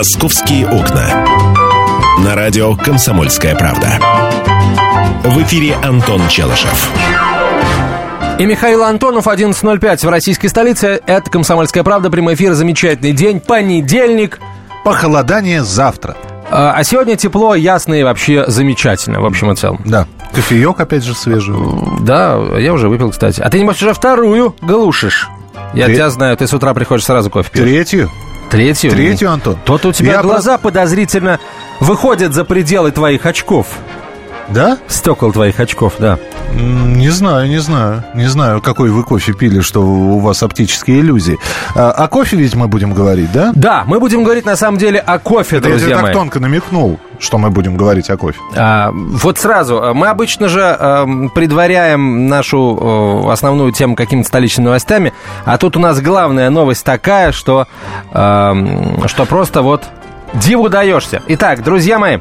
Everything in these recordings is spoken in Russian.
«Московские окна». На радио «Комсомольская правда». В эфире Антон Челышев. И Михаил Антонов, 11.05 в российской столице. Это «Комсомольская правда», прямой эфир, замечательный день, понедельник. Похолодание завтра. А, а сегодня тепло, ясно и вообще замечательно, в общем и целом. Да. Кофеек, опять же, свежий. Да, я уже выпил, кстати. А ты, небось, уже вторую глушишь? Я Тре- тебя знаю, ты с утра приходишь сразу кофе пьешь. Третью. Третью? Третью, Антон. То-то у тебя Я глаза подозрительно выходят за пределы твоих очков. Да? Стекол твоих очков, да. Не знаю, не знаю. Не знаю, какой вы кофе пили, что у вас оптические иллюзии. А, о кофе ведь мы будем говорить, да? Да, мы будем говорить на самом деле о кофе, Это я друзья так мои. тонко намекнул, что мы будем говорить о кофе. А, вот сразу, а, мы обычно же эм, предваряем нашу э, основную тему какими-то столичными новостями, а тут у нас главная новость такая, что, эм, что просто вот диву даешься. Итак, друзья мои,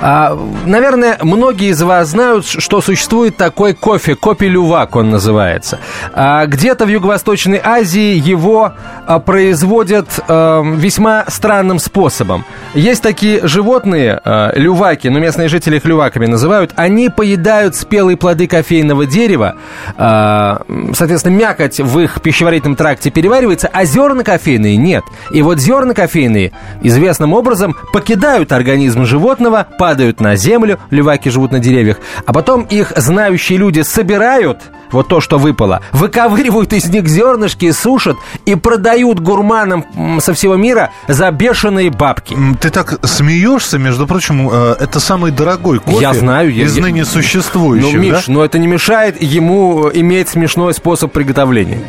а, наверное, многие из вас знают, что существует такой кофе, кофе-лювак он называется. А, где-то в Юго-Восточной Азии его а, производят весьма странным способом. Есть такие животные, люваки, но местные жители их люваками называют, они поедают спелые плоды кофейного дерева, соответственно, мякоть в их пищеварительном тракте переваривается, а зерна кофейные нет. И вот зерна кофейные известным образом покидают организм животного, падают на землю, люваки живут на деревьях, а потом их знающие люди собирают, вот то, что выпало, выковыривают из них зернышки, сушат и продают гурманам со всего мира за бешеные бабки. Ты так смеешься, между прочим, э, это самый дорогой кофе Я знаю, я- из я- ныне Ну, существующих, Миш, да? но это не мешает ему иметь смешной способ приготовления.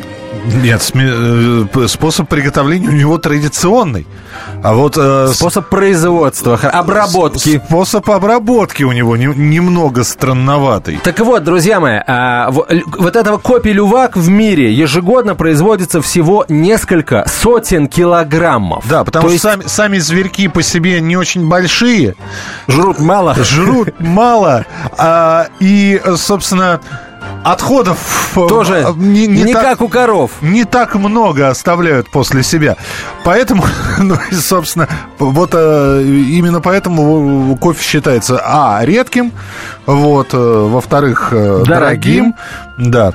Нет, э, способ приготовления у него традиционный. А вот... э, Способ производства, обработки. Способ обработки у него не- немного странноватый. Так вот, друзья мои, л- вот этого копий лювак в мире ежегодно производится всего несколько сотен килограммов. Да, потому То что есть сами, сами зверьки по себе не очень большие, жрут мало. жрут мало, а, и, э, собственно, отходов э, Тоже не, не не так- как у коров. не так много оставляют после себя. Поэтому, ну и, собственно, вот э, именно поэтому кофе считается, а, редким, вот, э, во-вторых, э, Дорогим. дорогим, да.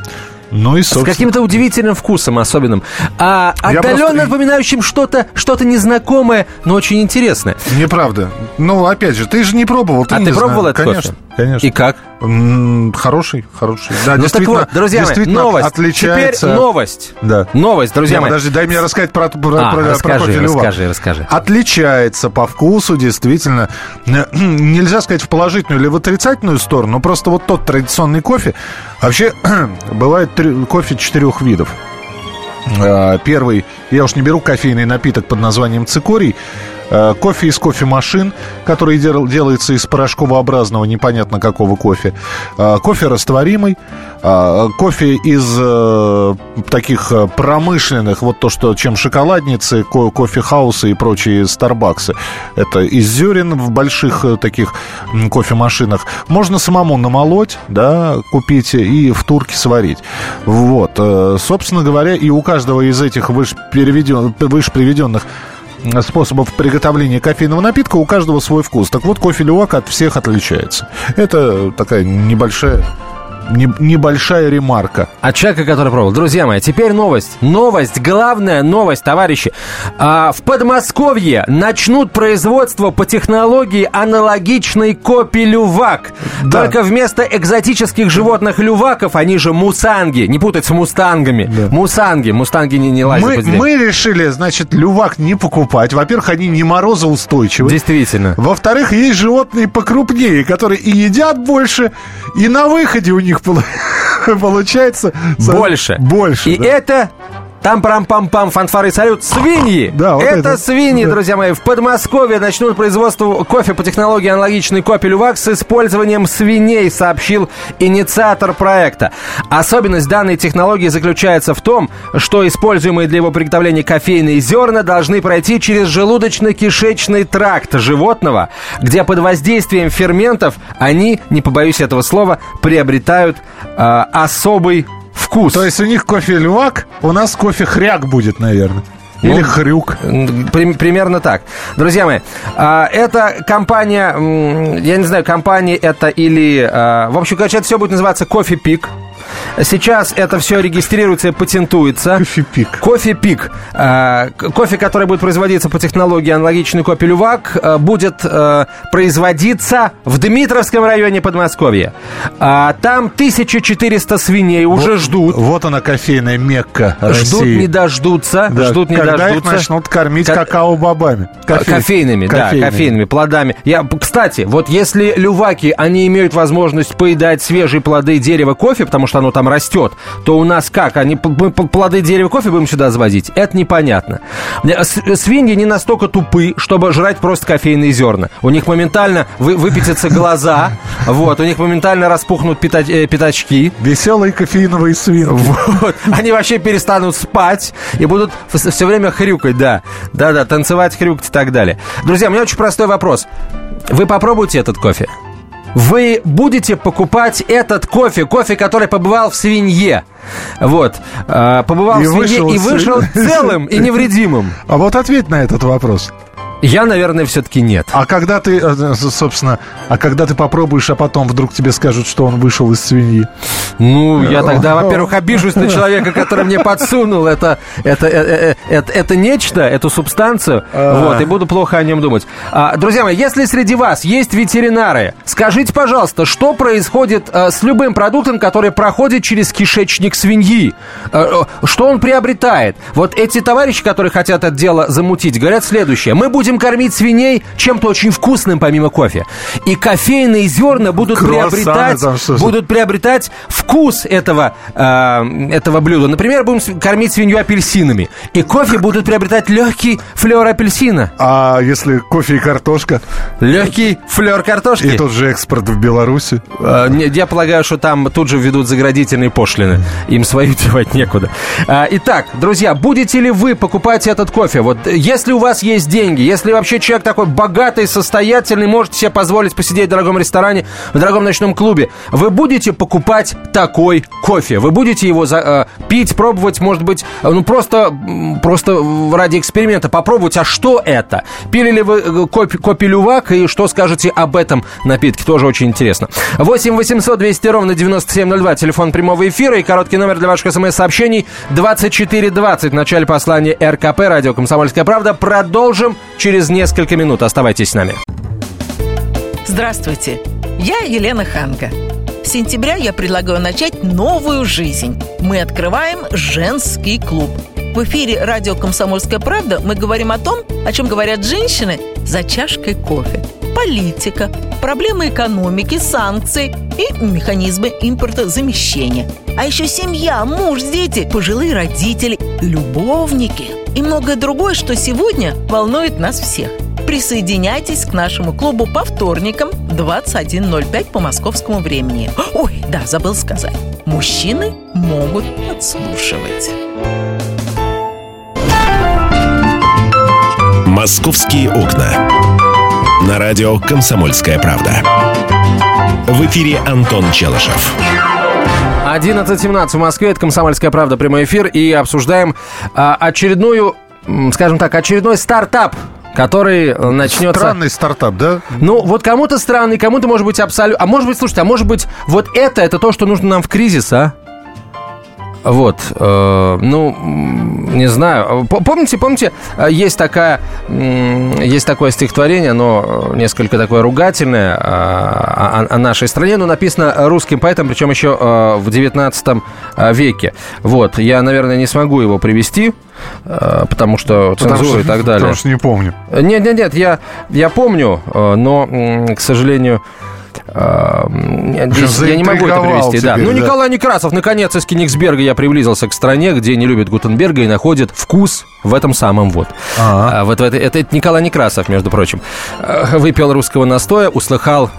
Ну и, С собственно, каким-то удивительным вкусом особенным. А отдаленно просто- напоминающим что-то что незнакомое, но очень интересное. неправда. Ну, опять же, ты же не пробовал. Ты а не ты пробовал этот Конечно, кофе? конечно. И как? Хороший, хороший. Да, Ну так действительно, вот, друзья мои, действительно новость. отличается. Теперь новость. Да. Новость, друзья Не, мои. подожди, дай мне рассказать про, про, А, про- про расскажи, Лювак. расскажи, расскажи. Отличается по вкусу, действительно. Нельзя сказать в положительную или в отрицательную сторону, но просто вот тот традиционный кофе. Вообще, бывает кофе четырех видов. Э, Первый, я уж не беру кофейный напиток под названием цикорий. Э, Кофе из кофемашин, который дел- делается из порошковообразного непонятно какого кофе. Э, Кофе растворимый. Э, Кофе из таких промышленных, вот то, что чем шоколадницы, ко- кофе-хаусы и прочие Старбаксы. Это из зерен в больших таких кофемашинах. Можно самому намолоть, да, купить и в турке сварить. Вот. Собственно говоря, и у каждого из этих выше приведенных способов приготовления кофейного напитка у каждого свой вкус. Так вот, кофе лювак от всех отличается. Это такая небольшая, не- небольшая ремарка. От человека, который пробовал. Друзья мои, теперь новость. Новость, главная новость, товарищи. А, в Подмосковье начнут производство по технологии аналогичной копии лювак. Да. Только вместо экзотических животных люваков, они же мусанги. Не путать с мустангами. Мусанги. Мустанги не, не лазят Мы, мы решили, значит, лювак не покупать. Во-первых, они не морозоустойчивы. Действительно. Во-вторых, есть животные покрупнее, которые и едят больше, и на выходе у них полу- получается... Больше. Больше, И да. это... Там парам пам пам фанфары салют свиньи. Да, вот это, это. свиньи, Да. друзья мои. В Подмосковье начнут производство кофе по технологии аналогичной кофе лювак с использованием свиней, сообщил инициатор проекта. Особенность данной технологии заключается в том, что используемые для его приготовления кофейные зерна должны пройти через желудочно-кишечный тракт животного, где под воздействием ферментов они, не побоюсь этого слова, приобретают а, особый вкус. То есть у них кофе лювак, у нас кофе хряк будет, наверное. Или Ну, хрюк. При- примерно так. Друзья мои, а, это компания, я не знаю, компания это или... а, В общем, короче, это все будет называться Кофе Пик. Сейчас это все регистрируется и патентуется. Кофе-пик. Кофе Пик. А, Кофе, который будет производиться по технологии аналогичной кофе Лювак, а, будет а, производиться в Дмитровском районе Подмосковья. А, Там 1400 свиней уже Вот- ждут. Вот она, кофейная Мекка Ждут, России. не дождутся. Да, ждут, не когда их дождутся. начнут кормить Ка- какао-бобами. Кофе- Кофейными, да, кофейными плодами. Я, кстати, вот если люваки, они имеют возможность поедать свежие плоды дерева кофе, потому что оно там растет, то у нас как? Они мы плоды дерева кофе будем сюда завозить? Это непонятно. Э, с- Свиньи не настолько тупы, чтобы жрать просто кофейные зерна. У них моментально вы, выпятятся глаза, вот, у них моментально распухнут пята- э, пятачки. Веселые кофеиновые свинки. Вот. Они вообще перестанут спать и будут все время хрюкать, да. Да-да, танцевать, хрюкать и так далее. Друзья, у меня очень простой вопрос. Вы попробуйте этот кофе? Вы будете покупать этот кофе, кофе, который побывал в свинье. Вот. А, побывал И в свинье вышел и вышел целым и невредимым. А вот ответь на этот вопрос. Я, наверное, все-таки нет. А когда ты, э, собственно, а когда ты попробуешь, а потом вдруг тебе скажут, что он вышел из свиньи? Ну, я тогда, во-первых, обижусь на человека, который мне подсунул это, это, э, э, это, это нечто, эту субстанцию, вот, и буду плохо о нем думать. А, друзья мои, если среди вас есть ветеринары, скажите, пожалуйста, что происходит э, с любым продуктом, который проходит через кишечник свиньи? Э, э, что он приобретает? Вот эти товарищи, которые хотят это дело замутить, говорят следующее. Мы будем кормить свиней чем-то очень вкусным, помимо кофе. И кофейные зерна будут Круассаны приобретать, там, что- будут приобретать вкус этого, э, этого блюда. Например, будем кормить свинью апельсинами. И кофе будут приобретать легкий флер апельсина. А если кофе и картошка? Легкий флер картошки. И тот же экспорт в Беларуси? Э, Я полагаю, что там тут же ведут заградительные пошлины. Им свою девать некуда. А, Итак, друзья, будете ли вы покупать этот кофе? Вот э, если у вас есть деньги, если вообще человек такой богатый, состоятельный, можете себе позволить посидеть в дорогом ресторане, в дорогом ночном клубе, вы будете покупать такой кофе? Вы будете его за- э, пить, пробовать, может быть, э, ну просто, просто ради эксперимента попробовать, а что это? Пили ли вы э, кофе, кофе лювак и что скажете об этом напитке? Тоже очень интересно. 8 800 200 ровно 9702, телефон прямого эфира и короткий номер для ваших смс-сообщений 2420 в начале послания РКП, радио «Комсомольская правда». Продолжим через несколько минут. Оставайтесь с нами. Здравствуйте, я Елена Ханга. С сентября я предлагаю начать новую жизнь. Мы открываем женский клуб. В эфире радио «Комсомольская правда» мы говорим о том, о чем говорят женщины за чашкой кофе. Политика, проблемы экономики, санкции и механизмы импортозамещения. А еще семья, муж, дети, пожилые родители, любовники и многое другое, что сегодня волнует нас всех. Присоединяйтесь к нашему клубу по вторникам 21.05 по московскому времени. Ой, да, забыл сказать. Мужчины могут подслушивать. «Московские окна». На радио «Комсомольская правда». В эфире Антон Челышев. 11.17 в Москве, это «Комсомольская правда», прямой эфир, и обсуждаем а, очередную, скажем так, очередной стартап, который э, начнется... Странный стартап, да? Ну, вот кому-то странный, кому-то, может быть, абсолютно... А может быть, слушайте, а может быть, вот это, это то, что нужно нам в кризис, а? Вот, э, ну, не знаю. П- Помните, помните, э, есть такая, есть такое стихотворение, оно э, несколько такое ругательное э, о, о нашей стране, но написано русским поэтом, причем еще в 19 веке. Вот, я, наверное, не смогу его привести, потому что Потому цензура что- и так далее. Потому что не помню. Нет, нет, нет, я, я помню, но, к сожалению, здесь я не могу это привести. Да. теперь, Ну, да. Николай Некрасов, наконец, из Кенигсберга я приблизился к стране, где не любят Гутенберга и находит вкус в этом самом вот. Ага. А, вот в этой- это, это Николай Некрасов, между прочим. Э, Выпил русского настоя, услыхал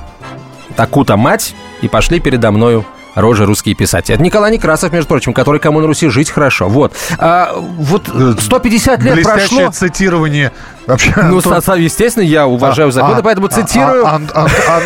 таку-то мать, и пошли передо мною рожи русские писать. Это Николай Некрасов, между прочим, который кому на Руси жить хорошо. Вот. А, вот 150 лет Блестящее прошло. цитирование. Вообще, Ну, Антон- естественно, я уважаю А, законы, а, поэтому а, цитирую. а, Ан-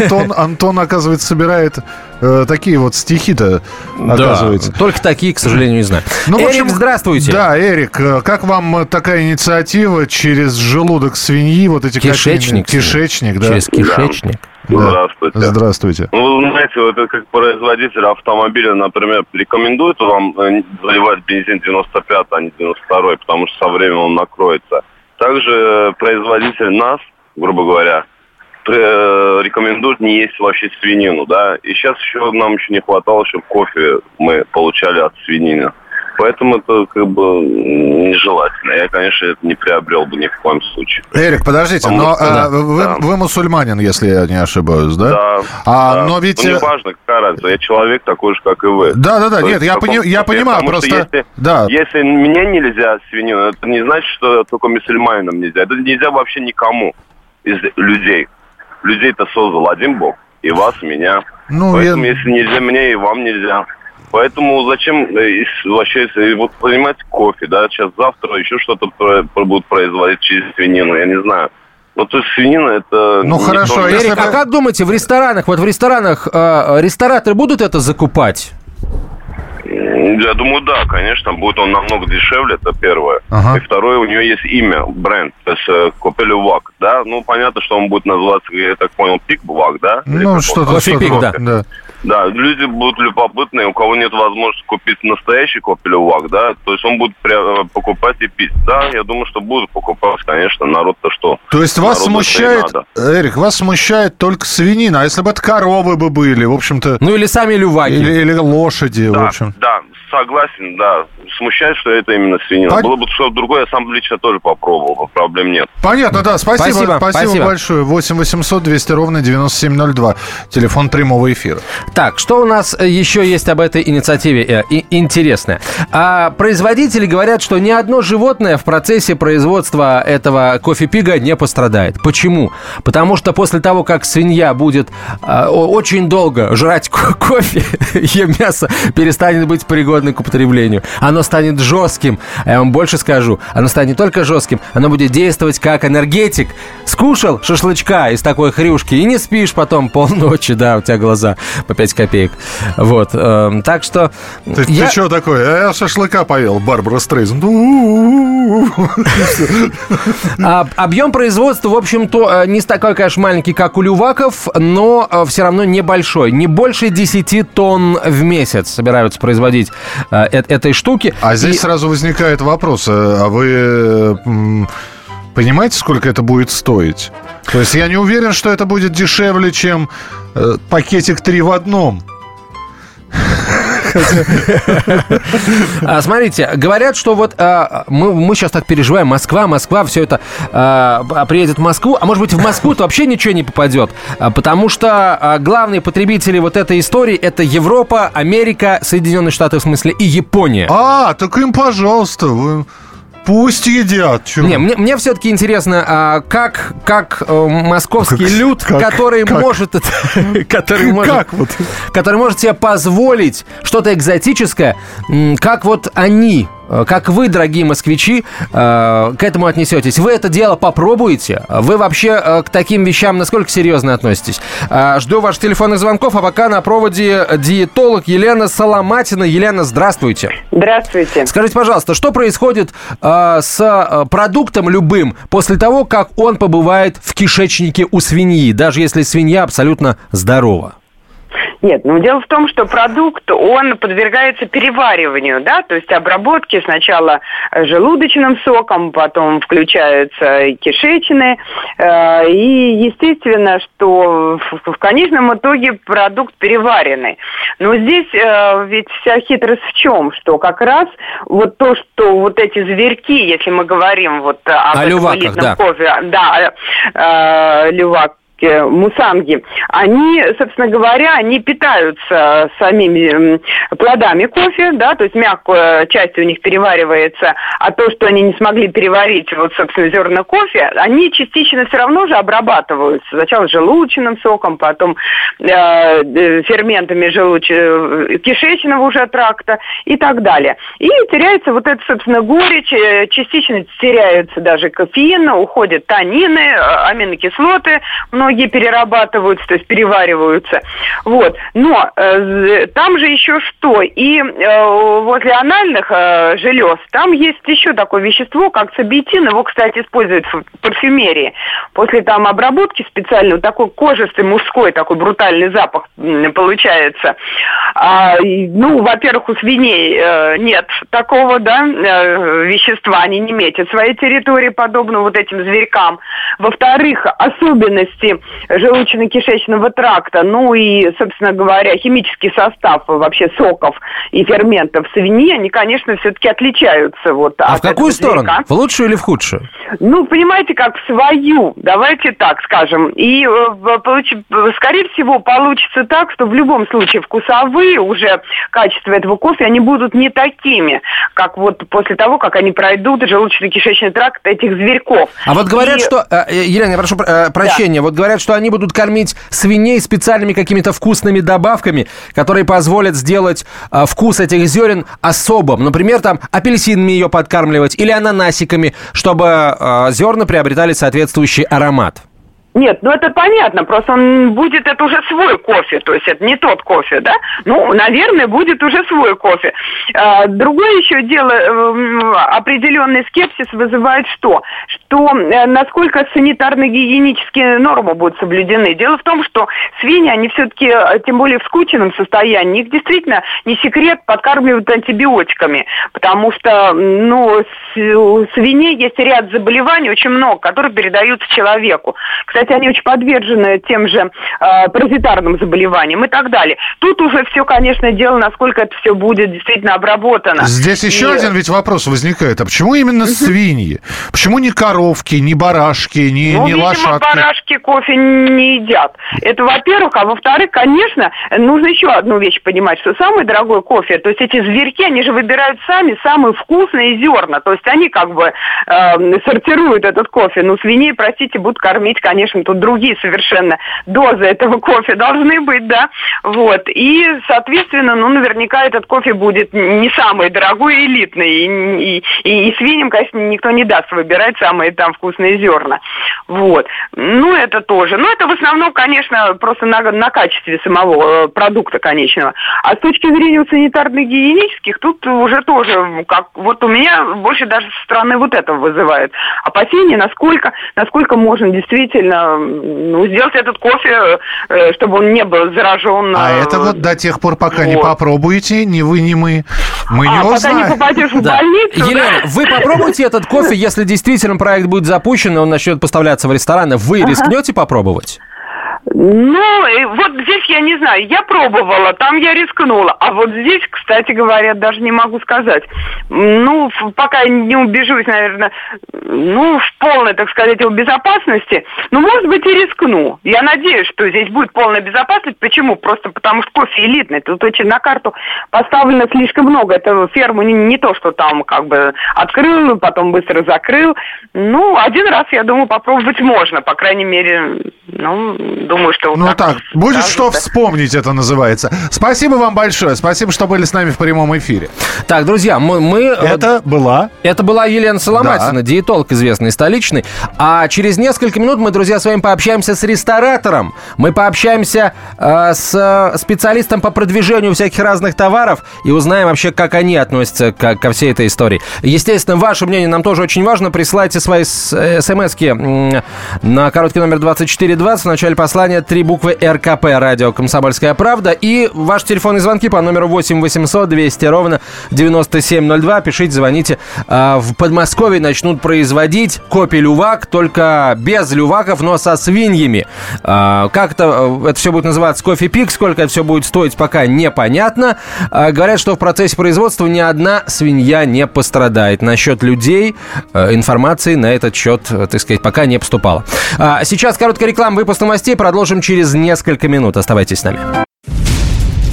Антон, Антон, оказывается, собирает э, такие вот стихи-то, Да, оказывается. только такие, к сожалению, не знаю. Ну, в Эрик, общем, здравствуйте. Да, Эрик, э, как вам э, такая инициатива через желудок свиньи, вот эти Кишечник. кофейные- Кишечник, да. Через кишечник. Да. Здравствуйте. Здравствуйте. Ну, вы знаете, вот это как производитель автомобиля, например, рекомендует вам э, заливать бензин 95, а не 92, потому что со временем он накроется. Также производитель нас, грубо говоря, э, рекомендует не есть вообще свинину, да. И сейчас еще нам еще не хватало, чтобы кофе мы получали от свинины. Поэтому это как бы нежелательно. Я, конечно, это не приобрел бы ни в коем случае. Эрик, подождите, Потому но что, э, да, вы, да. вы мусульманин, если я не ошибаюсь, да? Да. А, да. но ведь... Ну, э, не важно, какая разница. Я человек такой же, как и вы. Да, да, да, То нет, я, пони- я понимаю, Потому просто... Если, Да, если мне нельзя свинину, это не значит, что только мусульманинам нельзя. Это нельзя вообще никому из людей. Людей-то создал один Бог. И вас, и меня. ну, Поэтому, я- если нельзя мне, и вам нельзя. Поэтому зачем э, вообще, если вот понимаете, кофе, да, сейчас завтра еще что-то про- про- будут производить через свинину, я не знаю. Ну, то есть свинина это... Ну, не хорошо, то, а если Эрик, а как думаете, в ресторанах, вот в ресторанах э, рестораторы будут это закупать? Я думаю, да, конечно, будет он намного дешевле, это первое. Ага. И второе, у него есть имя, бренд, то есть э, Копелювак, да, ну, понятно, что он будет называться, я так понял, Пикбувак, да? Или Ну, что-то, что-то, пик, да. да. Да, люди будут любопытные, у кого нет возможности купить настоящий Копелювак, да, то есть он будет пря- покупать и пить. Да, я думаю, что будут покупать, конечно, народ-то что? То есть вас смущает. Эрик, вас смущает только свинина, а если бы это коровы бы были, в общем-то, Ну или сами люваки. или, или лошади, в Да, общем. да, согласен, да. Смущает, что это именно свинина. Пон- Было бы что-то другое, я сам лично тоже попробовал, бы, проблем нет. Понятно, да, спасибо, Спасибо, спасибо, спасибо. большое. 8 800 200 ровно 9702, телефон прямого эфира. Так, что у нас э, еще есть об этой инициативе э, и- интересное? А, производители говорят, что ни одно животное в процессе производства этого кофе-пига не пострадает. Почему? Потому что после того, как свинья будет а, очень долго жрать ко- кофе, ее мясо перестанет быть пригодным к употреблению. Оно станет жестким. А я вам больше скажу. Оно станет не только жестким, оно будет действовать как энергетик. Скушал шашлычка из такой хрюшки и не спишь потом полночи, да, у тебя глаза по 5 копеек. Вот. эм, так что... Ты, я- что такое? Я шашлыка поел, Барбара Стрейзен. А, объем производства, в общем-то, э, не такой, конечно, маленький, как у люваков, но все равно небольшой. Не больше 10 тонн в месяц собираются производить э, э- этой штуки. А здесь И- сразу возникает вопрос, э, а вы э, понимаете, сколько это будет стоить? То есть я не уверен, что это будет дешевле, чем э, пакетик 3 в одном. А, смотрите, говорят, что вот а, мы, сейчас так переживаем, Москва, Москва, все это а, а, приедет в Москву, а может быть в Москву-то вообще ничего не попадет, потому что главные потребители вот этой истории это Европа, Америка, Соединенные Штаты в смысле и Япония. А, так им, пожалуйста. Пусть едят. чё Не, мне, мне все-таки интересно, а, как, как э, московский Как- люд, как- который как? может, который может, Как вот? который может себе позволить что-то экзотическое, как вот они, как вы, дорогие москвичи, э, к этому отнесетесь. Вы это дело попробуете? Вы вообще э, к таким вещам насколько серьезно относитесь? Э, Жду ваших телефонных звонков, а пока на проводе диетолог Елена Соломатина. Елена, здравствуйте. Здравствуйте. Скажите, пожалуйста, что происходит э, с э, продуктом любым после того, как он побывает в кишечнике у свиньи, даже если свинья абсолютно здорова? Нет, ну дело в том, что продукт, он подвергается перевариванию, да, то есть обработке сначала э, желудочным соком, потом включаются кишечные, э, и естественно, что в, в конечном итоге продукт переваренный. Но здесь э, ведь вся хитрость в чем, что как раз вот то, что вот эти зверьки, если мы говорим вот об О этом люваках, да. кофе, да, э, лювак по-русски мусанги, они, собственно говоря, они питаются самими плодами кофе, да, то есть мягкая часть у них переваривается, а то, что они не смогли переварить, вот, собственно, зерна кофе, они частично все равно же обрабатываются. Сначала желудочным соком, потом э, э ферментами желуч... Э, кишечного уже тракта и так далее. И теряется вот эта, собственно, горечь, э, частично теряются даже кофеин, уходят танины, аминокислоты, многие перерабатываются, то есть перевариваются. Вот. Но э, там же еще что? И э, возле анальных э, желез там есть еще такое вещество, как цибетин. Его, кстати, используют в парфюмерии. После там обработки специально вот такой кожистый мужской такой брутальный запах получается. А, ну, во-первых, у свиней э, нет такого, да, э, вещества, они не метят своей территории, подобно вот этим зверькам. Во-вторых, особенности желудочно-кишечного тракта, ну и, собственно говоря, химический состав вообще соков и ферментов свиньи, они, конечно, все-таки отличаются вот А в какую сторону? В лучшую или в худшую? Ну, понимаете, как в свою, давайте так скажем. И, э, скорее всего, получится так, что в любом случае вкусовые уже качества этого кофе, они будут не такими, как вот после того, как они пройдут желудочно-кишечный тракт этих зверьков. А вот говорят, и... что... Э, э, Елена, я прошу прощения. Да. Вот говорят, что они будут кормить свиней специальными какими-то вкусными добавками, которые позволят сделать вкус этих зерен особым. Например, там апельсинами ее подкармливать или ананасиками, чтобы э, зерна приобретали соответствующий аромат. Нет, ну это понятно, просто он будет, это уже свой кофе, то есть это не тот кофе, да? Ну, наверное, будет уже свой кофе. А, другое еще дело, э, определенный скепсис вызывает что? Что э, насколько санитарно-гигиенические нормы будут соблюдены. Дело в том, что свиньи, они все-таки, э, тем более в скученном состоянии, их действительно не секрет подкармливают антибиотиками, потому что, ну, у свиней есть ряд заболеваний, очень много, которые передаются человеку. Кстати, кстати, они очень подвержены тем же э, паразитарным заболеваниям и так далее. Тут уже все, конечно, дело, насколько это все будет действительно обработано. Здесь еще и... один ведь вопрос возникает. А почему именно свиньи? Почему не коровки, не барашки, не, ну, не видимо, лошадки? барашки кофе не едят. Это во-первых. А во-вторых, конечно, нужно еще одну вещь понимать, что самый дорогой кофе, то есть эти зверьки, они же выбирают сами самые вкусные зерна. То есть они как бы э, сортируют этот кофе. Ну, свиней, простите, будут кормить, конечно, общем, тут другие совершенно дозы этого кофе должны быть, да, вот, и, соответственно, ну, наверняка этот кофе будет не самый дорогой, элитный, и, и, и, и свиньям, конечно, никто не даст выбирать самые там вкусные зерна, вот, ну, это тоже, ну, это в основном, конечно, просто на, на качестве самого э, продукта конечного, а с точки зрения санитарно-гигиенических, тут уже тоже, как, вот у меня больше даже со стороны вот этого вызывает опасения, насколько, насколько можно действительно ну, сделать этот кофе, э, чтобы он не был заражен. А это вот до тех пор, пока вот. не попробуете, ни вы, ни мы. Мы а, не пока узнаем. не попадешь в да. больницу. Елена, да? вы попробуйте этот кофе, если действительно проект будет запущен, и он начнет поставляться в рестораны. Вы ага. рискнете попробовать? Ну, вот здесь я не знаю, я пробовала, там я рискнула, а вот здесь, кстати говоря, даже не могу сказать. Ну, пока не убежусь, наверное, ну, в полной, так сказать, безопасности, ну, может быть, и рискну. Я надеюсь, что здесь будет полная безопасность. Почему? Просто потому что кофе элитный. Тут очень на карту поставлено слишком много. Это ферму не, не то, что там как бы открыл, потом быстро закрыл. Ну, один раз, я думаю, попробовать можно, по крайней мере, ну, думаю, что... Ну так, так будет что да? вспомнить, это называется. Спасибо вам большое. Спасибо, что были с нами в прямом эфире. Так, друзья, мы... мы э, это была... Это была Елена Соломатина, да. диетолог известный, столичный. А через несколько минут мы, друзья, с вами пообщаемся с ресторатором. Мы пообщаемся э, с специалистом по продвижению всяких разных товаров и узнаем вообще, как они относятся к, ко всей этой истории. Естественно, ваше мнение нам тоже очень важно. Присылайте свои э, смс на короткий номер 2420 в начале послания название три буквы РКП, радио «Комсомольская правда». И ваши телефонные звонки по номеру 8 800 200 ровно 9702. Пишите, звоните. А, в Подмосковье начнут производить копии лювак, только без люваков, но со свиньями. А, как это, это все будет называться кофе пик, сколько это все будет стоить, пока непонятно. А, говорят, что в процессе производства ни одна свинья не пострадает. Насчет людей э, информации на этот счет, э, так сказать, пока не поступало. Сейчас короткая реклама, выпуск новостей. Продолжим через несколько минут. Оставайтесь с нами.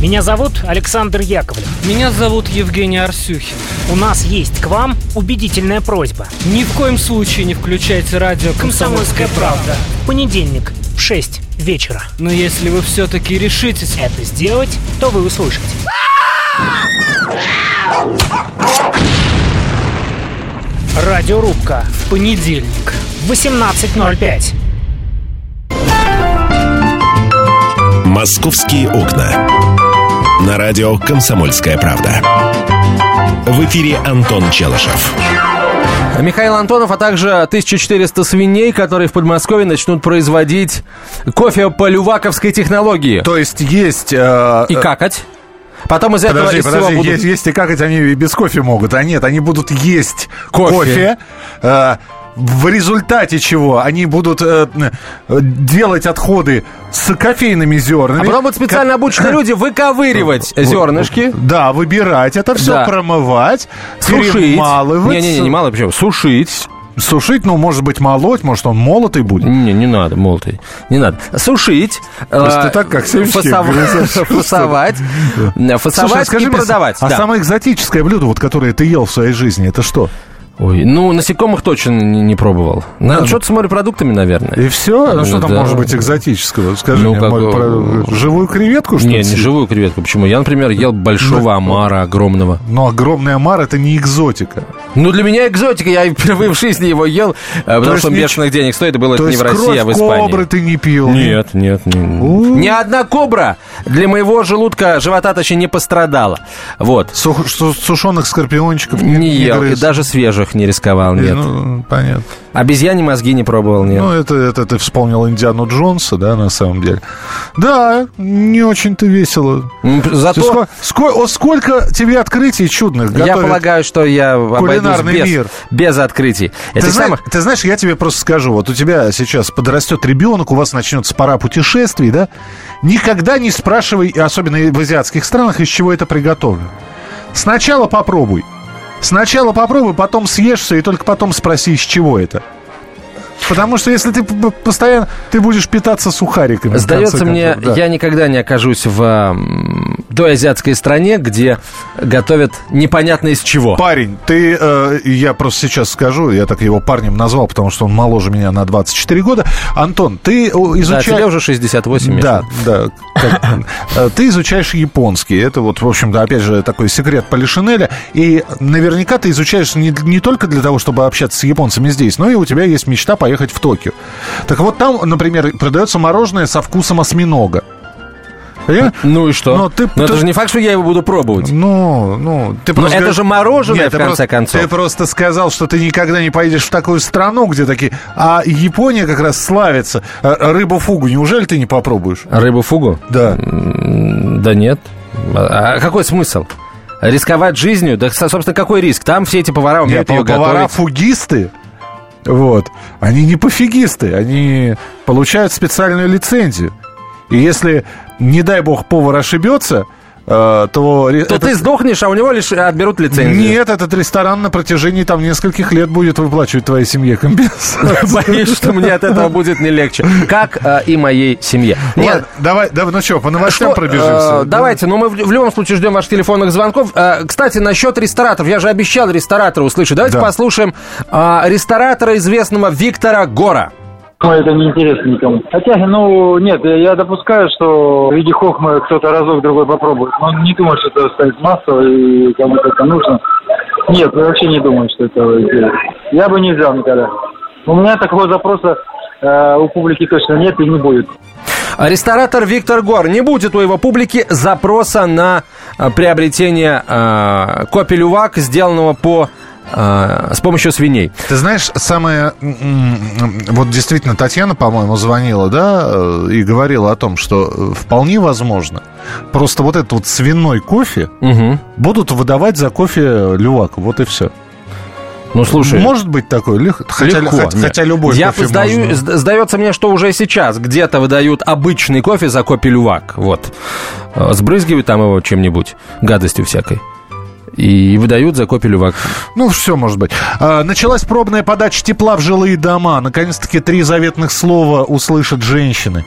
Меня зовут Александр Яковлев. Меня зовут Евгений Арсюхин. У нас есть к вам убедительная просьба. Ни в коем случае не включайте радио «Комсомольская правда». В понедельник в 6 вечера. Но если вы все-таки решитесь это сделать, то вы услышите. Радиорубка. В понедельник. 18.05. «Московские окна». На радио «Комсомольская правда». В эфире Антон Челышев. Михаил Антонов, а также 1400 свиней, которые в Подмосковье начнут производить кофе по люваковской технологии. То есть есть... Э, И какать. Потом из этого Подожди, из подожди, будут... есть, есть и какать они и без кофе могут. А нет, они будут есть Кофе. кофе. э, в результате чего они будут э, э, делать отходы с кофейными зернами. А потом будут специально обученные люди выковыривать зернышки, Да, выбирать это все, Да. промывать, сушить. Не-не-не, не мало, почему? Сушить. Сушить, ну, может быть, молоть, может, он молотый будет. Не, не надо, молотый. Не надо. Сушить. Просто э, так, как говорит. Фасовать. Слушай, Фасовать скажи и мне, продавать. А да. самое экзотическое блюдо, вот, которое ты ел в своей жизни, это что? Ой, ну, насекомых точно не, не пробовал. Наверное, Что-то с морепродуктами, наверное. И все? Ну, что там Да. может быть экзотического? Скажи Ну, мне, как, про- живую креветку, что Не, ли? не живую креветку. Почему? Я, например, ел большого омара огромного. Но огромный омар это не экзотика. Ну, для меня экзотика. Я впервые в жизни его ел, э, потому что он бешеных денег стоит. И было То это не в России, а в Испании. кобры ты не пил? Нет, нет, не- ни одна кобра для моего желудка, живота точнее, не пострадала. Вот. Сух- сушеных скорпиончиков не, Не ел, и даже свежих не рисковал, И, нет. Ну, понятно. Обезьяне мозги не пробовал, нет. Ну, это, это ты вспомнил Индиану Джонса, да, на самом деле. Да, не очень-то весело. Зато ско- ско- о, сколько тебе открытий чудных я полагаю, что я Кулинарный без, мир. без открытий. Ты, зна- самых... ты знаешь, я тебе просто скажу, вот у тебя сейчас подрастет ребенок, у вас начнется пора путешествий, да? Никогда не спрашивай, особенно в азиатских странах, из чего это приготовлено. Сначала попробуй. Сначала попробуй, потом съешь все, и только потом спроси, из чего это. Потому что если ты постоянно, ты будешь питаться сухариками. Сдается мне, да. я никогда не окажусь в м, той азиатской стране, где готовят непонятно из чего. Парень, ты, э, я просто сейчас скажу, я так его парнем назвал, потому что он моложе меня на 24 года. Антон, ты о, Да, изучаешь... тебе уже 68. Да, да. Как- э, Ты изучаешь японский. Это вот, в общем-то, опять же, такой секрет Полишинеля. И наверняка ты изучаешь не, не только для того, чтобы общаться с японцами здесь, но и у тебя есть мечта поехать в Токио. Так вот там, например, продается мороженое со вкусом осьминога. Понимаешь? Ну и что? Но ты- Но это ты- же не факт, что я его буду пробовать. Ну, ну, ты Но просто это говоришь- же мороженое, Нет, в конце просто- концов. Ты просто сказал, что ты никогда не поедешь в такую страну, где такие... А Япония как раз славится. А Рыбу фугу неужели ты не попробуешь? Рыбу фугу? Да. Да нет. А а какой смысл? Рисковать жизнью? Да, со- собственно, какой риск? Там все эти повара умеют Нет, ее повара готовить. фугисты, вот, они не пофигисты, они получают специальную лицензию. И если, не дай бог, повар ошибется, э, то... То это- ты сдохнешь, а у него лишь отберут лицензию. Нет, этот ресторан на протяжении там нескольких лет будет выплачивать твоей семье компенсацию. Боюсь, что мне от этого будет не легче. Как э, и моей семье. Ладно, давай, давай, ну что, по новостям Что, пробежимся. э, давайте, но мы в, в любом случае ждем ваших телефонных звонков. Э, кстати, насчет рестораторов. Я же обещал ресторатора услышать. Давайте Да. послушаем э, ресторатора известного Виктора Гора. Ну, это не интересно никому. Хотя, ну, нет, я допускаю, что в виде хохмы кто-то разок-другой попробует. Но не думаю, что это станет массово и кому-то это нужно. Нет, вообще не думаю, что это интересно. Я бы не взял никогда. У меня такого запроса э, у публики точно нет и не будет. Ресторатор Виктор Гор. Не будет у его публики запроса на э, приобретение э, копи лювак, сделанного по с помощью свиней. Ты знаешь, самое... Вот действительно, Татьяна, по-моему, звонила, да, э, и говорила о том, что э, вполне возможно, просто вот этот вот свиной кофе Мгм. будут выдавать за кофе лювак. Вот и все. Ну, слушай... Может быть такое? Лег- Хотя, Легко. хотя- хотя любой Я кофе сдаю, можно. сд- Сдается мне, что уже сейчас где-то выдают обычный кофе за кофе лювак. Вот. Э, Сбрызгивают там его чем-нибудь, гадостью всякой. И выдают за кофе лювак. Ну, все может быть. А, началась пробная подача тепла в жилые дома. Наконец-таки три заветных слова услышат женщины.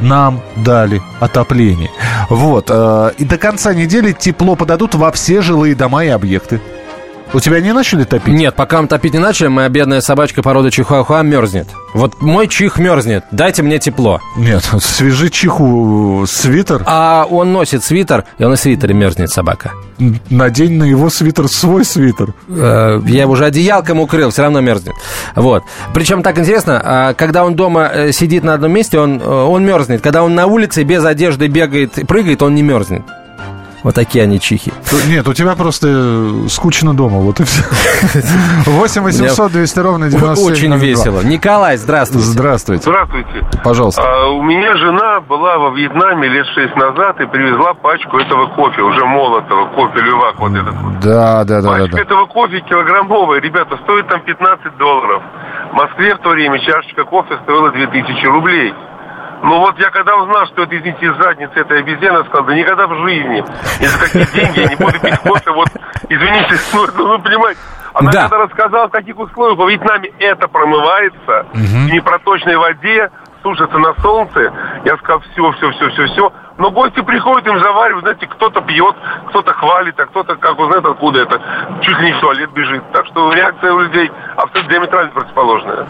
Нам дали отопление. Вот. а, и до конца недели тепло подадут во все жилые дома и объекты. У тебя не начали топить? Нет, пока мы топить не начали, моя бедная собачка породы чихуахуа мерзнет. Вот мой чих мерзнет, дайте мне тепло. Нет, свяжи чиху свитер, А он носит свитер, и он и свитере мерзнет, собака. надень на его свитер свой свитер. Э, Я его уже одеялком укрыл, все равно мерзнет. Вот. Причем так интересно, а, когда он дома э, сидит на одном месте, он, э, он мерзнет. Когда он на улице без одежды бегает и прыгает, он не мерзнет. Вот такие они чихи. Нет, у тебя просто э, скучно дома, вот и все. 8 800 200 ровно 97 Очень весело. Николай, здравствуйте. Здравствуйте. Здравствуйте. Пожалуйста. А, у меня жена была во Вьетнаме лет шесть назад и привезла пачку этого кофе, уже молотого, кофе лювак вот этот вот. Да, да, да, да, Пачка да. этого кофе килограммовая, ребята, стоит там 15 долларов. В Москве в то время чашечка кофе стоила 2000 рублей. Ну вот я когда узнал, что это, извините, из задницы этой обезьяны, сказал, да никогда в жизни. Ни за какие деньги я не буду пить кофе, вот, извините, ну, ну, вы понимаете. Она Да. когда рассказала, в каких условиях во Вьетнаме это промывается, в непроточной воде, сушится на солнце, я сказал, все, все, все, все, все. Но гости приходят, им заваривают, знаете, кто-то пьет, кто-то хвалит, а кто-то, как он знает, откуда это, чуть ли не в туалет бежит. Так что реакция у людей абсолютно диаметрально противоположная.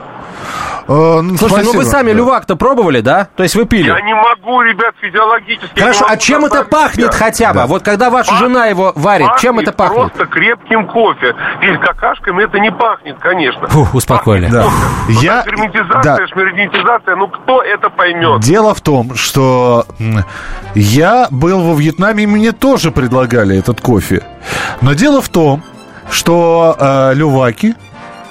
Э, ну, Слушайте, ну вы спасибо. сами Да. лювак-то пробовали, да? То есть вы пили? Я не могу, ребят, физиологически. Хорошо, а чем это пахнет себя. хотя бы? Вот когда ваша Пах- жена его варит, чем это пахнет? Просто крепким кофе. И какашками это не пахнет, конечно. Фух, успокоили. Да. Я... Я- Ферментизация, да. шмердинизация, ну кто это поймет? Дело в том, что я был во Вьетнаме, и мне тоже предлагали этот кофе. Но дело в том, что э, люваки,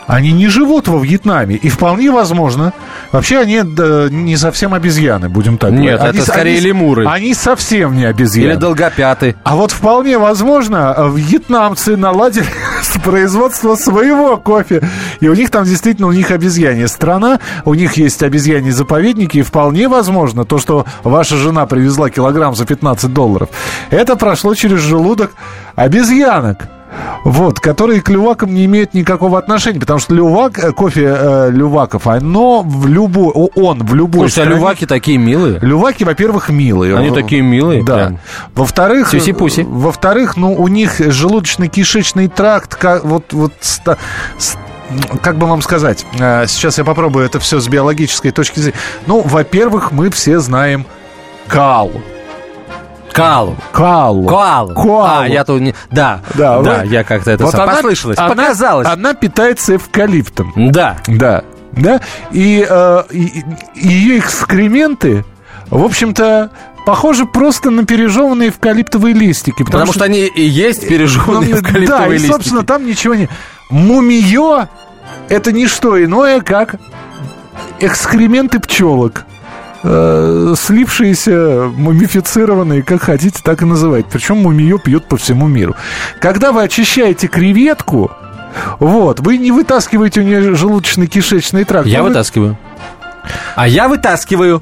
они не живут во Вьетнаме. И вполне возможно, вообще они да, не совсем обезьяны, будем так Нет, говорить. это Они- скорее они- лемуры. Они совсем не обезьяны. Или долгопятый. А вот вполне возможно, э, вьетнамцы наладили производство своего кофе. И у них там действительно, у них обезьянья страна, у них есть обезьяньи заповедники, и вполне возможно, то, что ваша жена привезла килограмм за 15 долларов, это прошло через желудок обезьянок. Вот, которые к лювакам не имеют никакого отношения, потому что лювак, э, кофе э, люваков, оно в любой, он в любой Слушайте, а стране- люваки такие милые. Люваки, во-первых, милые. Они такие милые Да. прям. Во-вторых, Сюси-пуси. во-вторых, ну, у них желудочно-кишечный тракт, как, вот, вот, ста- как бы вам сказать, э, сейчас я попробую это все с биологической точки зрения. Ну, во-первых, мы все знаем калу. Калу. Калу. Коалу. Коалу. А, я тут не... Да, Да, да, вы- я как-то это Вот сам- она- послышалось, она- показалось. Она питается эвкалиптом. Да. Да, да. И, э, и- и ее экскременты, в общем-то, похожи просто на пережеванные эвкалиптовые листики. Потому, что... они и есть пережеванные Ну, эвкалиптовые Да, и, листики. собственно, там ничего не... Мумиё – это не что иное, как экскременты пчелок. Э, слившиеся, мумифицированные, как хотите, так и называть. Причем мумиё пьют по всему миру. Когда вы очищаете креветку, вот, вы не вытаскиваете у нее желудочно-кишечный тракт. Я Вы- вытаскиваю. А я вытаскиваю,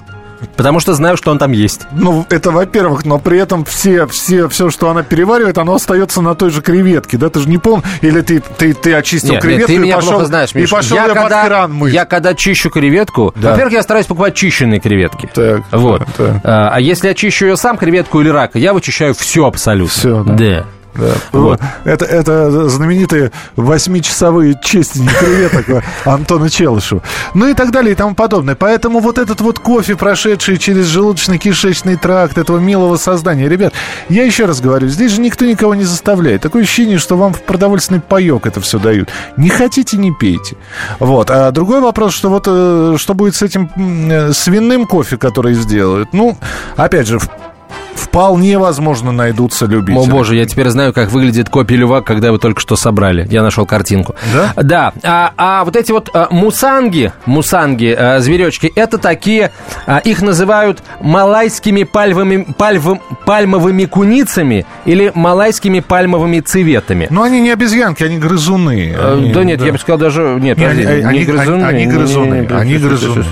потому что знаю, что он там есть. Ну, это во-первых, но при этом все, все, все, что она переваривает, оно остается на той же креветке, да? Ты же не помнишь, или ты, ты, ты очистил Нет, нет, креветку ты и меня пошел, знаешь, и Миш. пошел я, её под когда, кран мыть. я когда чищу креветку, Да. во-первых, я стараюсь покупать чищенные креветки. Так, Вот. так. А, а если я чищу ее сам, креветку или рака, я вычищаю все абсолютно. Всё, да. Да. Да. Вот. Это, это знаменитые восьмичасовые чистения креветок Антона Челышева. Ну и так далее и тому подобное. Поэтому вот этот вот кофе, прошедший через желудочно-кишечный тракт этого милого создания. Ребят, я еще раз говорю, здесь же никто никого не заставляет. Такое ощущение, что вам в продовольственный паек это все дают. Не хотите, не пейте. Вот. А другой вопрос, что вот э, что будет с этим э, свиным кофе, который сделают. Ну, опять же, в вполне возможно найдутся любители. О боже, я теперь знаю, как выглядит копия лювак, когда его только что собрали. Я нашел картинку. Да? Да. А, а вот эти вот а, мусанги, мусанги, а, зверечки, это такие, а, их называют малайскими пальвами, пальвом, пальмовыми куницами или малайскими пальмовыми цветами. Но они не обезьянки, они грызуны. Э, Они- да нет, я бы сказал даже... Нет, Не, подожди, они- не они- грызуны. они грызуны, не- не- они грызуны.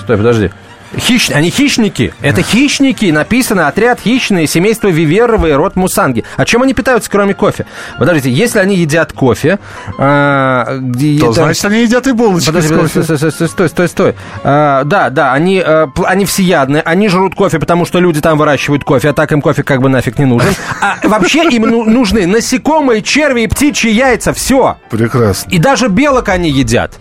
Стой, подожди. Хищ... Они хищники. Это хищники. Написано отряд хищные, семейство Виверовые, род Мусанги. А чем они питаются, кроме кофе? Подождите, если они едят кофе... а, То там- значит, они едят и булочки Подожди, с кофе. стой, стой, стой, стой, стой. А, да, да, они, а, они всеядные, они жрут кофе, потому что люди там выращивают кофе, а так им кофе как бы нафиг не нужен. А вообще им ну- нужны насекомые, черви и птичьи яйца, все. Прекрасно. И даже белок они едят.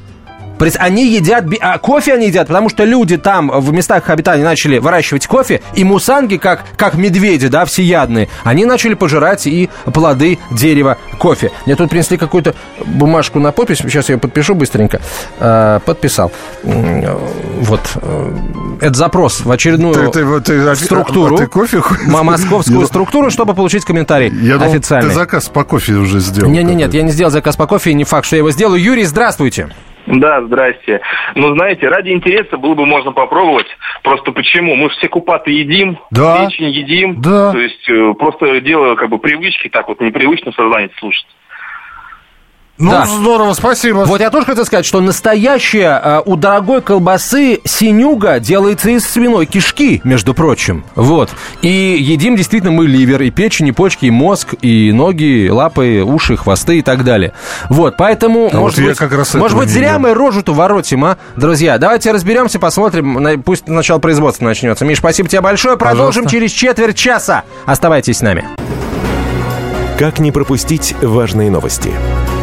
Они едят, а кофе они едят, потому что люди там в местах обитания начали выращивать кофе, и мусанги, как, как медведи, да, всеядные, они начали пожирать и плоды дерева кофе. Мне тут принесли какую-то бумажку на подпись, сейчас я ее подпишу быстренько. А, подписал. Вот. э, Это запрос в очередную Ты- ты- ты- в структуру, а ты кофе московскую Я- структуру, чтобы получить комментарий Я думал, официальный. ты заказ по кофе уже сделал. Не, не, нет, я не сделал заказ по кофе, и не факт, что я его сделаю. Юрий, здравствуйте. Да, здрасте. Ну, знаете, ради интереса было бы можно попробовать. Просто почему? Мы все купаты едим, Да. печень едим. Да. То есть э, просто дело как бы привычки, так вот непривычно сознание слушать. Ну, Да. здорово, спасибо. Вот я тоже хотел сказать, что настоящая э, у дорогой колбасы синюга делается из свиной кишки, между прочим. Вот. И едим действительно мы ливер, и печень, и почки, и мозг, и ноги, лапы, уши, хвосты и так далее. Вот, поэтому, А может вот я быть, как раз может быть, зря мы рожу-то воротим, а? Друзья, давайте разберемся, посмотрим, на- пусть начало производства начнется. Миш, спасибо тебе большое. Продолжим Пожалуйста. через четверть часа. Оставайтесь с нами. Как не пропустить важные новости?